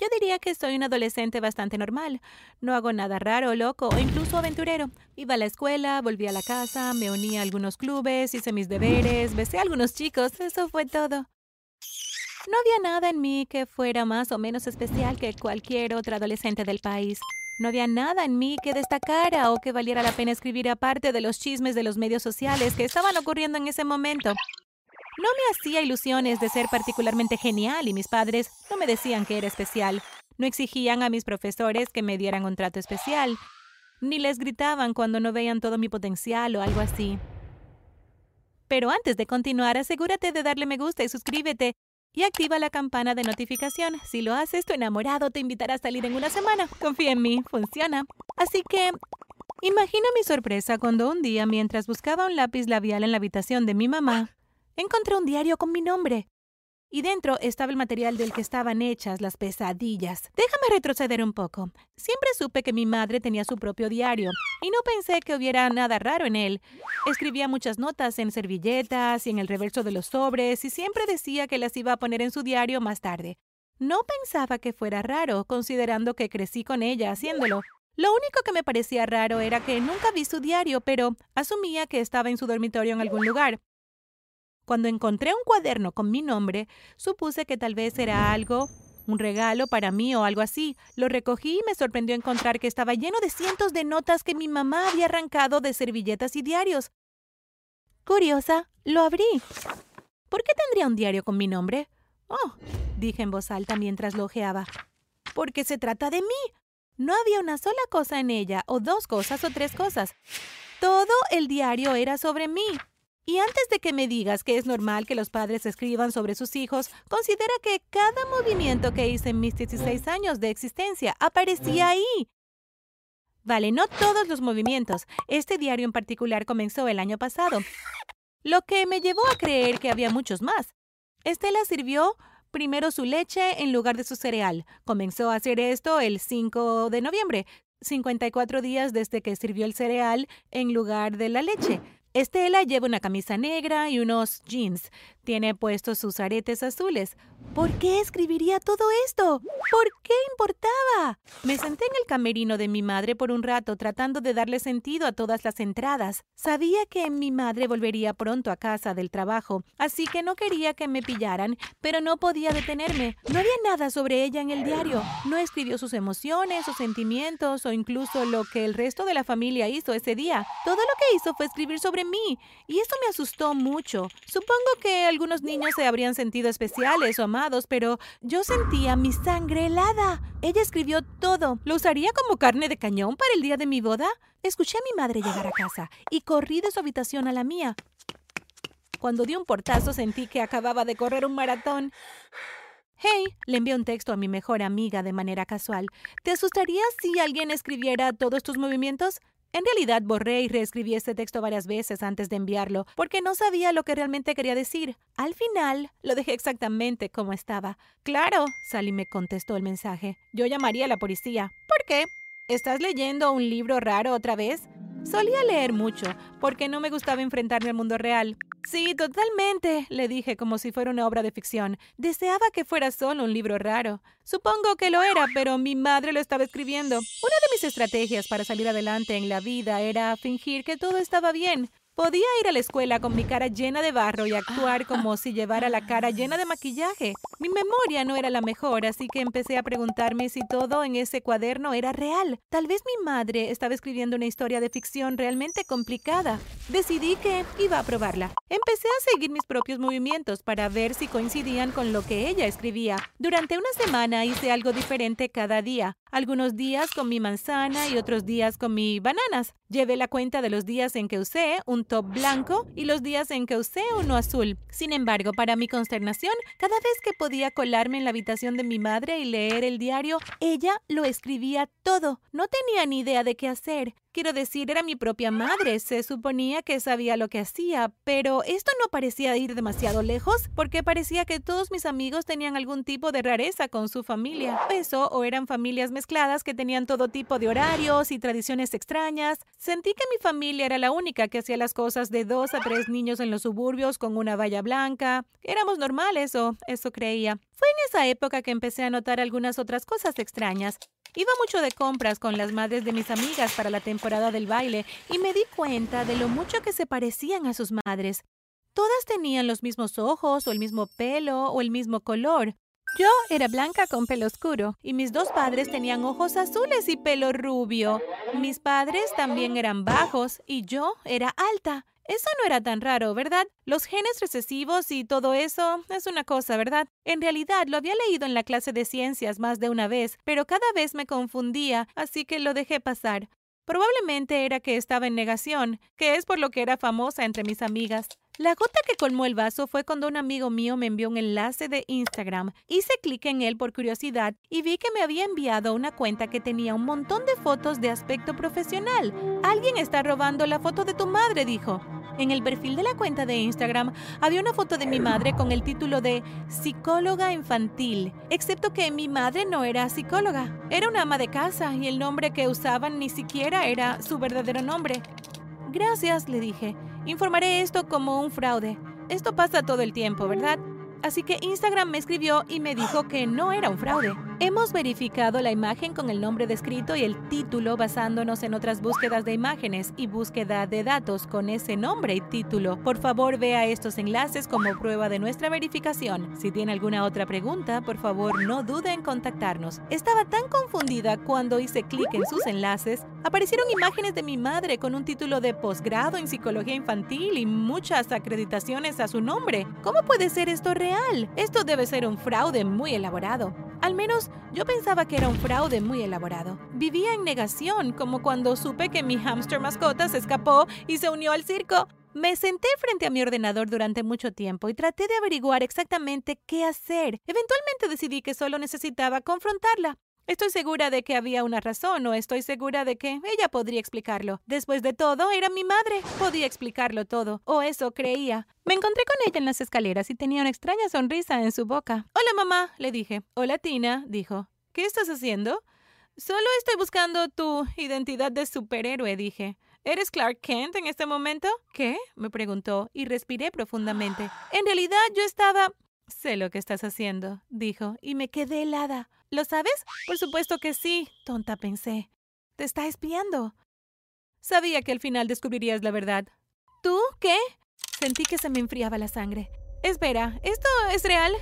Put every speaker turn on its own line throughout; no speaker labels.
Yo diría que soy un adolescente bastante normal. No hago nada raro, loco o incluso aventurero. Iba a la escuela, volví a la casa, me uní a algunos clubes, hice mis deberes, besé a algunos chicos, eso fue todo. No había nada en mí que fuera más o menos especial que cualquier otra adolescente del país. No había nada en mí que destacara o que valiera la pena escribir aparte de los chismes de los medios sociales que estaban ocurriendo en ese momento. No me hacía ilusiones de ser particularmente genial y mis padres no me decían que era especial. No exigían a mis profesores que me dieran un trato especial, ni les gritaban cuando no veían todo mi potencial o algo así. Pero antes de continuar, asegúrate de darle me gusta y suscríbete y activa la campana de notificación. Si lo haces, tu enamorado te invitará a salir en una semana. Confía en mí, funciona. Así que, imagina mi sorpresa cuando un día, mientras buscaba un lápiz labial en la habitación de mi mamá, encontré un diario con mi nombre. Y dentro estaba el material del que estaban hechas las pesadillas. Déjame retroceder un poco. Siempre supe que mi madre tenía su propio diario y no pensé que hubiera nada raro en él. Escribía muchas notas en servilletas y en el reverso de los sobres y siempre decía que las iba a poner en su diario más tarde. No pensaba que fuera raro, considerando que crecí con ella haciéndolo. Lo único que me parecía raro era que nunca vi su diario, pero asumía que estaba en su dormitorio en algún lugar. Cuando encontré un cuaderno con mi nombre, supuse que tal vez era algo, un regalo para mí o algo así. Lo recogí y me sorprendió encontrar que estaba lleno de cientos de notas que mi mamá había arrancado de servilletas y diarios. Curiosa, lo abrí. ¿Por qué tendría un diario con mi nombre? Oh, dije en voz alta mientras lo ojeaba. Porque se trata de mí. No había una sola cosa en ella, o dos cosas, o tres cosas. Todo el diario era sobre mí. Y antes de que me digas que es normal que los padres escriban sobre sus hijos, considera que cada movimiento que hice en mis 16 años de existencia aparecía ahí. Vale, no todos los movimientos. Este diario en particular comenzó el año pasado, lo que me llevó a creer que había muchos más. Estela sirvió primero su leche en lugar de su cereal. Comenzó a hacer esto el 5 de noviembre, 54 días desde que sirvió el cereal en lugar de la leche. Estela lleva una camisa negra y unos jeans. Tiene puestos sus aretes azules. ¿Por qué escribiría todo esto? ¿Por qué importaba? Me senté en el camerino de mi madre por un rato tratando de darle sentido a todas las entradas. Sabía que mi madre volvería pronto a casa del trabajo, así que no quería que me pillaran, pero no podía detenerme. No había nada sobre ella en el diario. No escribió sus emociones o sentimientos o incluso lo que el resto de la familia hizo ese día. Todo lo que hizo fue escribir sobre mí, y esto me asustó mucho. Supongo que algunos niños se habrían sentido especiales o amados, pero yo sentía mi sangre helada. Ella escribió todo. ¿Lo usaría como carne de cañón para el día de mi boda? Escuché a mi madre llegar a casa y corrí de su habitación a la mía. Cuando di un portazo sentí que acababa de correr un maratón. Hey, le envié un texto a mi mejor amiga de manera casual. ¿Te asustaría si alguien escribiera todos tus movimientos? En realidad borré y reescribí este texto varias veces antes de enviarlo, porque no sabía lo que realmente quería decir. Al final, lo dejé exactamente como estaba. Claro, Sally me contestó el mensaje. Yo llamaría a la policía. ¿Por qué? ¿Estás leyendo un libro raro otra vez? Solía leer mucho, porque no me gustaba enfrentarme al mundo real. Sí, totalmente, le dije como si fuera una obra de ficción. Deseaba que fuera solo un libro raro. Supongo que lo era, pero mi madre lo estaba escribiendo. Una de mis estrategias para salir adelante en la vida era fingir que todo estaba bien. Podía ir a la escuela con mi cara llena de barro y actuar como si llevara la cara llena de maquillaje. Mi memoria no era la mejor, así que empecé a preguntarme si todo en ese cuaderno era real. Tal vez mi madre estaba escribiendo una historia de ficción realmente complicada. Decidí que iba a probarla. Empecé a seguir mis propios movimientos para ver si coincidían con lo que ella escribía. Durante una semana hice algo diferente cada día. Algunos días con mi manzana y otros días con mi bananas. Llevé la cuenta de los días en que usé un top blanco y los días en que usé uno azul. Sin embargo, para mi consternación, cada vez que colarme en la habitación de mi madre y leer el diario, ella lo escribía todo. No tenía ni idea de qué hacer. Quiero decir, era mi propia madre. Se suponía que sabía lo que hacía, pero esto no parecía ir demasiado lejos porque parecía que todos mis amigos tenían algún tipo de rareza con su familia. Eso o eran familias mezcladas que tenían todo tipo de horarios y tradiciones extrañas. Sentí que mi familia era la única que hacía las cosas de dos a tres niños en los suburbios con una valla blanca. Éramos normales o eso creía. Fue en esa época que empecé a notar algunas otras cosas extrañas. Iba mucho de compras con las madres de mis amigas para la temporada del baile y me di cuenta de lo mucho que se parecían a sus madres. Todas tenían los mismos ojos o el mismo pelo o el mismo color. Yo era blanca con pelo oscuro y mis dos padres tenían ojos azules y pelo rubio. Mis padres también eran bajos y yo era alta. Eso no era tan raro, ¿verdad? Los genes recesivos y todo eso es una cosa, ¿verdad? En realidad lo había leído en la clase de ciencias más de una vez, pero cada vez me confundía, así que lo dejé pasar. Probablemente era que estaba en negación, que es por lo que era famosa entre mis amigas. La gota que colmó el vaso fue cuando un amigo mío me envió un enlace de Instagram. Hice clic en él por curiosidad y vi que me había enviado una cuenta que tenía un montón de fotos de aspecto profesional. Alguien está robando la foto de tu madre, dijo. En el perfil de la cuenta de Instagram había una foto de mi madre con el título de psicóloga infantil, excepto que mi madre no era psicóloga, era una ama de casa y el nombre que usaban ni siquiera era su verdadero nombre. Gracias, le dije. Informaré esto como un fraude. Esto pasa todo el tiempo, ¿verdad? Así que Instagram me escribió y me dijo que no era un fraude. Hemos verificado la imagen con el nombre descrito y el título basándonos en otras búsquedas de imágenes y búsqueda de datos con ese nombre y título. Por favor, vea estos enlaces como prueba de nuestra verificación. Si tiene alguna otra pregunta, por favor, no dude en contactarnos. Estaba tan confundida cuando hice clic en sus enlaces. Aparecieron imágenes de mi madre con un título de posgrado en psicología infantil y muchas acreditaciones a su nombre. ¿Cómo puede ser esto real? Esto debe ser un fraude muy elaborado. Al menos yo pensaba que era un fraude muy elaborado. Vivía en negación, como cuando supe que mi hámster mascota se escapó y se unió al circo. Me senté frente a mi ordenador durante mucho tiempo y traté de averiguar exactamente qué hacer. Eventualmente decidí que solo necesitaba confrontarla. Estoy segura de que había una razón o estoy segura de que ella podría explicarlo. Después de todo, era mi madre. Podía explicarlo todo. O eso creía. Me encontré con ella en las escaleras y tenía una extraña sonrisa en su boca. Hola, mamá, le dije. Hola, Tina, dijo. ¿Qué estás haciendo? Solo estoy buscando tu identidad de superhéroe, dije. ¿Eres Clark Kent en este momento? ¿Qué? me preguntó y respiré profundamente. En realidad yo estaba... Sé lo que estás haciendo, dijo, y me quedé helada. ¿Lo sabes? Por supuesto que sí, tonta pensé. Te está espiando. Sabía que al final descubrirías la verdad. ¿Tú qué? Sentí que se me enfriaba la sangre. Espera, ¿esto es real?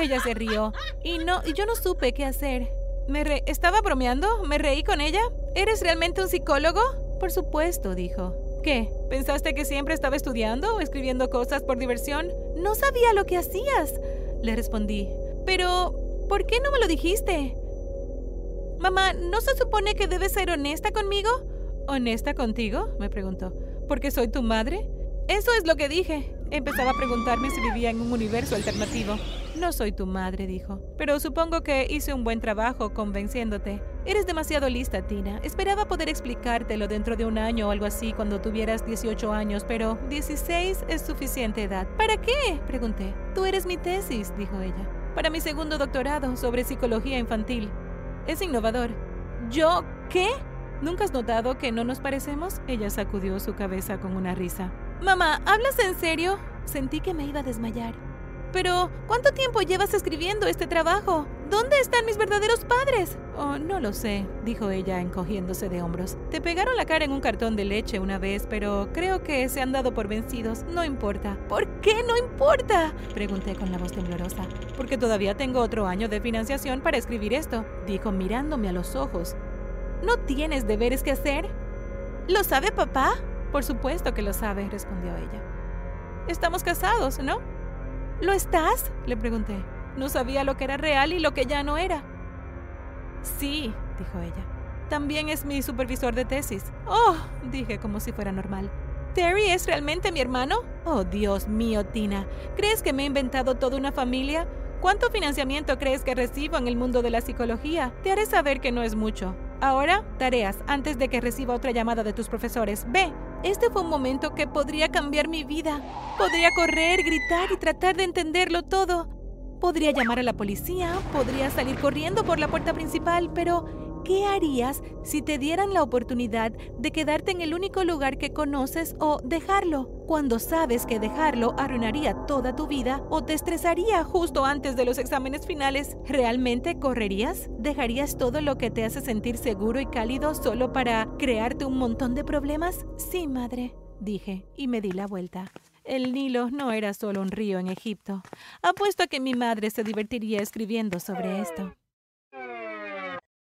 Ella se rió. Y no, y yo no supe qué hacer. ¿Me ¿Estaba bromeando? ¿Me reí con ella? ¿Eres realmente un psicólogo? Por supuesto, dijo. ¿Qué? ¿Pensaste que siempre estaba estudiando o escribiendo cosas por diversión? No sabía lo que hacías, le respondí. Pero, ¿Por qué no me lo dijiste? Mamá, ¿no se supone que debes ser honesta conmigo? ¿Honesta contigo? me preguntó. ¿Porque soy tu madre? Eso es lo que dije. Empezaba a preguntarme si vivía en un universo alternativo. No soy tu madre, dijo. Pero supongo que hice un buen trabajo convenciéndote. Eres demasiado lista, Tina. Esperaba poder explicártelo dentro de un año o algo así cuando tuvieras 18 años, pero 16 es suficiente edad. ¿Para qué? pregunté. Tú eres mi tesis, dijo ella para mi segundo doctorado sobre psicología infantil. Es innovador. ¿Yo qué? ¿Nunca has notado que no nos parecemos? Ella sacudió su cabeza con una risa. Mamá, ¿hablas en serio? Sentí que me iba a desmayar. Pero, ¿cuánto tiempo llevas escribiendo este trabajo? ¿Dónde están mis verdaderos padres? Oh, no lo sé, dijo ella encogiéndose de hombros. Te pegaron la cara en un cartón de leche una vez, pero creo que se han dado por vencidos. No importa. ¿Por qué no importa? Pregunté con la voz temblorosa. Porque todavía tengo otro año de financiación para escribir esto, dijo mirándome a los ojos. ¿No tienes deberes que hacer? ¿Lo sabe papá? Por supuesto que lo sabe, respondió ella. Estamos casados, ¿no? ¿Lo estás? le pregunté. No sabía lo que era real y lo que ya no era. Sí, dijo ella. También es mi supervisor de tesis. Oh, dije como si fuera normal. ¿Terry es realmente mi hermano? Oh, Dios mío, Tina. ¿Crees que me he inventado toda una familia? ¿Cuánto financiamiento crees que recibo en el mundo de la psicología? Te haré saber que no es mucho. Ahora, tareas, antes de que reciba otra llamada de tus profesores. Ve, este fue un momento que podría cambiar mi vida. Podría correr, gritar y tratar de entenderlo todo. Podría llamar a la policía, podría salir corriendo por la puerta principal, pero ¿Qué harías si te dieran la oportunidad de quedarte en el único lugar que conoces o dejarlo? Cuando sabes que dejarlo arruinaría toda tu vida o te estresaría justo antes de los exámenes finales, ¿realmente correrías? ¿Dejarías todo lo que te hace sentir seguro y cálido solo para crearte un montón de problemas? Sí, madre, dije y me di la vuelta. El Nilo no era solo un río en Egipto. Apuesto a que mi madre se divertiría escribiendo sobre esto.